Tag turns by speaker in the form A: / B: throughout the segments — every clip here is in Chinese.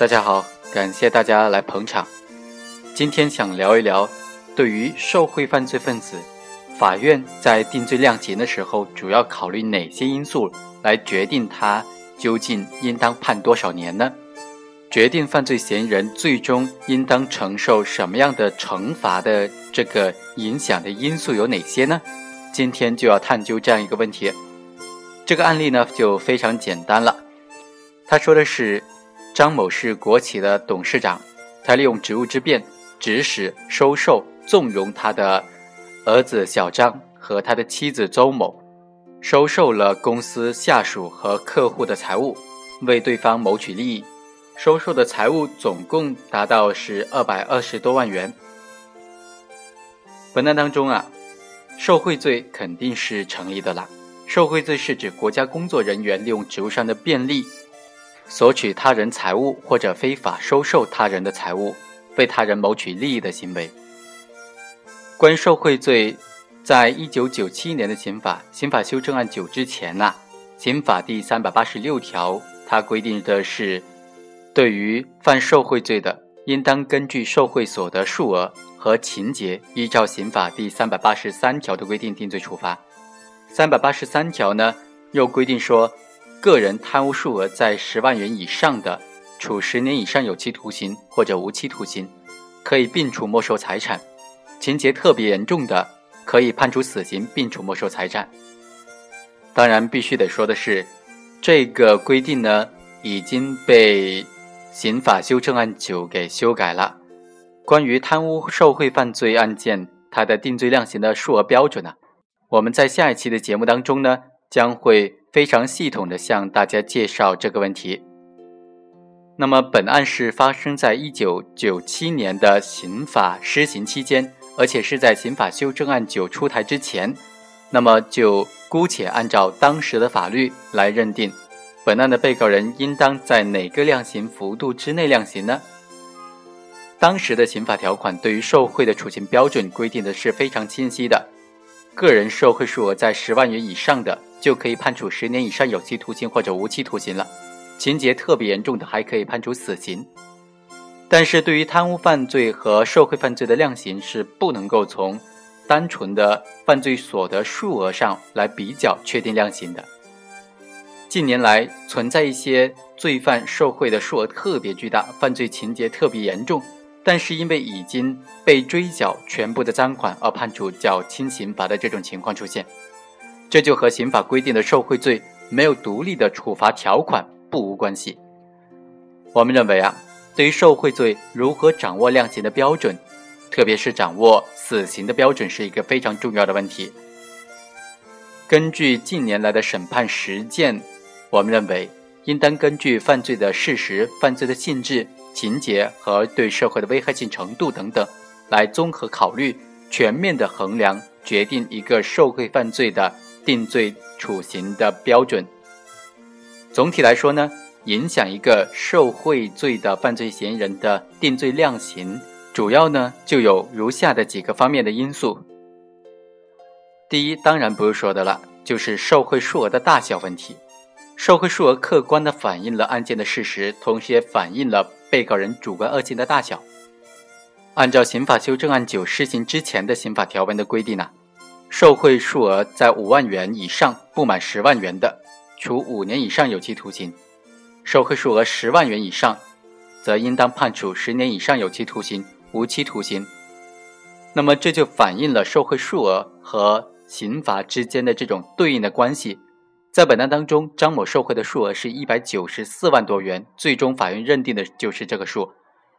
A: 大家好，感谢大家来捧场。今天想聊一聊，对于受贿犯罪分子，法院在定罪量刑的时候，主要考虑哪些因素来决定他究竟应当判多少年呢？决定犯罪嫌疑人最终应当承受什么样的惩罚的这个影响的因素有哪些呢？今天就要探究这样一个问题。这个案例呢就非常简单了，他说的是张某是国企的董事长，他利用职务之便，指使、收受、纵容他的儿子小张和他的妻子周某，收受了公司下属和客户的财物，为对方谋取利益。收受的财物总共达到是二百二十多万元。本案当中啊，受贿罪肯定是成立的啦。受贿罪是指国家工作人员利用职务上的便利，索取他人财物或者非法收受他人的财物，为他人谋取利益的行为。关于受贿罪，在一九九七年的刑法刑法修正案九之前呐，刑法第三百八十六条它规定的是。对于犯受贿罪的，应当根据受贿所得数额和情节，依照刑法第三百八十三条的规定定罪处罚。三百八十三条呢，又规定说，个人贪污数额在十万元以上的，处十年以上有期徒刑或者无期徒刑，可以并处没收财产；情节特别严重的，可以判处死刑并处没收财产。当然，必须得说的是，这个规定呢，已经被。刑法修正案九给修改了，关于贪污受贿犯罪案件，它的定罪量刑的数额标准呢？我们在下一期的节目当中呢，将会非常系统的向大家介绍这个问题。那么本案是发生在一九九七年的刑法施行期间，而且是在刑法修正案九出台之前，那么就姑且按照当时的法律来认定。本案的被告人应当在哪个量刑幅度之内量刑呢？当时的刑法条款对于受贿的处刑标准规定的是非常清晰的，个人受贿数额在十万元以上的，就可以判处十年以上有期徒刑或者无期徒刑了，情节特别严重的还可以判处死刑。但是对于贪污犯罪和受贿犯罪的量刑是不能够从单纯的犯罪所得数额上来比较确定量刑的。近年来存在一些罪犯受贿的数额特别巨大，犯罪情节特别严重，但是因为已经被追缴全部的赃款而判处较轻刑罚的这种情况出现，这就和刑法规定的受贿罪没有独立的处罚条款不无关系。我们认为啊，对于受贿罪如何掌握量刑的标准，特别是掌握死刑的标准，是一个非常重要的问题。根据近年来的审判实践。我们认为，应当根据犯罪的事实、犯罪的性质、情节和对社会的危害性程度等等，来综合考虑、全面的衡量，决定一个受贿犯罪的定罪处刑的标准。总体来说呢，影响一个受贿罪的犯罪嫌疑人的定罪量刑，主要呢就有如下的几个方面的因素。第一，当然不用说的了，就是受贿数额的大小问题。受贿数额客观地反映了案件的事实，同时也反映了被告人主观恶性的大小。按照刑法修正案九施行之前的刑法条文的规定呢，受贿数额在五万元以上不满十万元的，处五年以上有期徒刑；受贿数额十万元以上，则应当判处十年以上有期徒刑、无期徒刑。那么这就反映了受贿数额和刑罚之间的这种对应的关系。在本案当中，张某受贿的数额是一百九十四万多元，最终法院认定的就是这个数。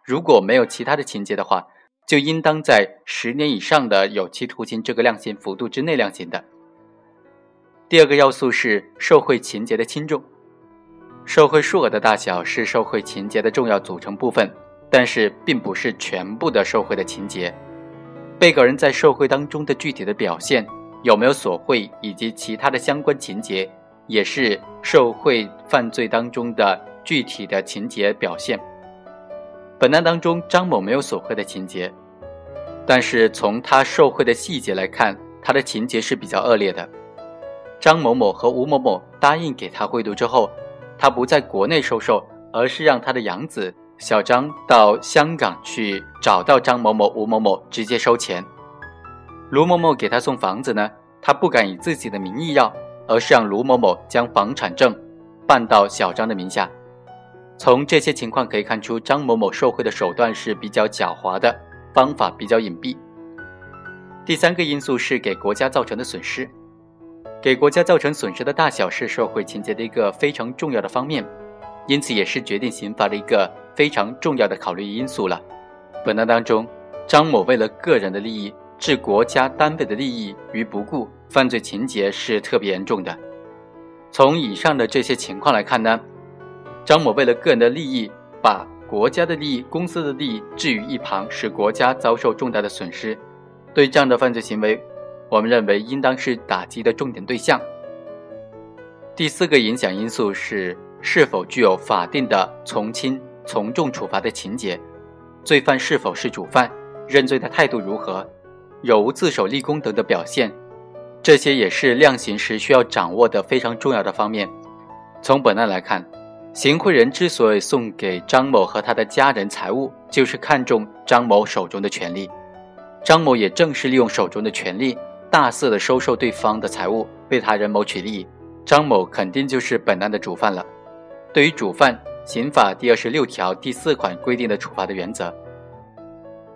A: 如果没有其他的情节的话，就应当在十年以上的有期徒刑这个量刑幅度之内量刑的。第二个要素是受贿情节的轻重，受贿数额的大小是受贿情节的重要组成部分，但是并不是全部的受贿的情节。被告人在受贿当中的具体的表现，有没有索贿以及其他的相关情节。也是受贿犯罪当中的具体的情节表现。本案当中，张某没有索贿的情节，但是从他受贿的细节来看，他的情节是比较恶劣的。张某某和吴某某答应给他贿赂之后，他不在国内收受，而是让他的养子小张到香港去找到张某某、吴某某，直接收钱。卢某某给他送房子呢，他不敢以自己的名义要，而是让卢某某将房产证办到小张的名下。从这些情况可以看出，张某某受贿的手段是比较狡猾的，方法比较隐蔽。第三个因素是给国家造成的损失，给国家造成损失的大小是受贿情节的一个非常重要的方面，因此也是决定刑罚的一个非常重要的考虑因素了。本案当中，张某为了个人的利益。置国家单位的利益于不顾，犯罪情节是特别严重的。从以上的这些情况来看呢，张某为了个人的利益，把国家的利益、公司的利益置于一旁，使国家遭受重大的损失。对这样的犯罪行为，我们认为应当是打击的重点对象。第四个影响因素是是否具有法定的从轻、从重处罚的情节，罪犯是否是主犯，认罪的态度如何。有无自首立功等的表现，这些也是量刑时需要掌握的非常重要的方面。从本案来看，行贿人之所以送给张某和他的家人财物，就是看中张某手中的权利。张某也正是利用手中的权利，大肆的收受对方的财物，为他人谋取利益。张某肯定就是本案的主犯了。对于主犯，刑法第二十六条第四款规定的处罚的原则，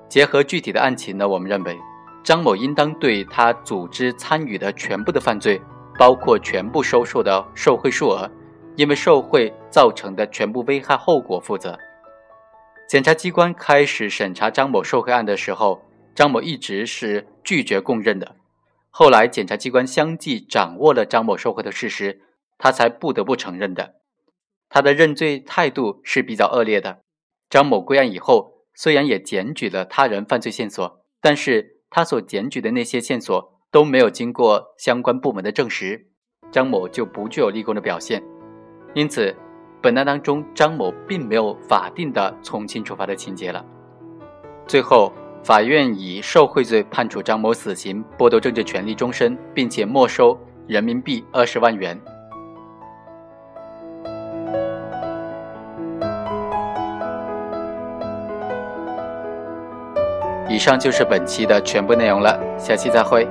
A: 结合具体的案情呢，我们认为。张某应当对他组织参与的全部的犯罪，包括全部收受的受贿数额，因为受贿造成的全部危害后果负责。检察机关开始审查张某受贿案的时候，张某一直是拒绝供认的。后来检察机关相继掌握了张某受贿的事实，他才不得不承认的。他的认罪态度是比较恶劣的。张某归案以后，虽然也检举了他人犯罪线索，但是。他所检举的那些线索都没有经过相关部门的证实，张某就不具有立功的表现，因此，本案当中张某并没有法定的从轻处罚的情节了。最后，法院以受贿罪判处张某死刑，剥夺政治权利终身，并且没收人民币二十万元。以上就是本期的全部内容了，下期再会。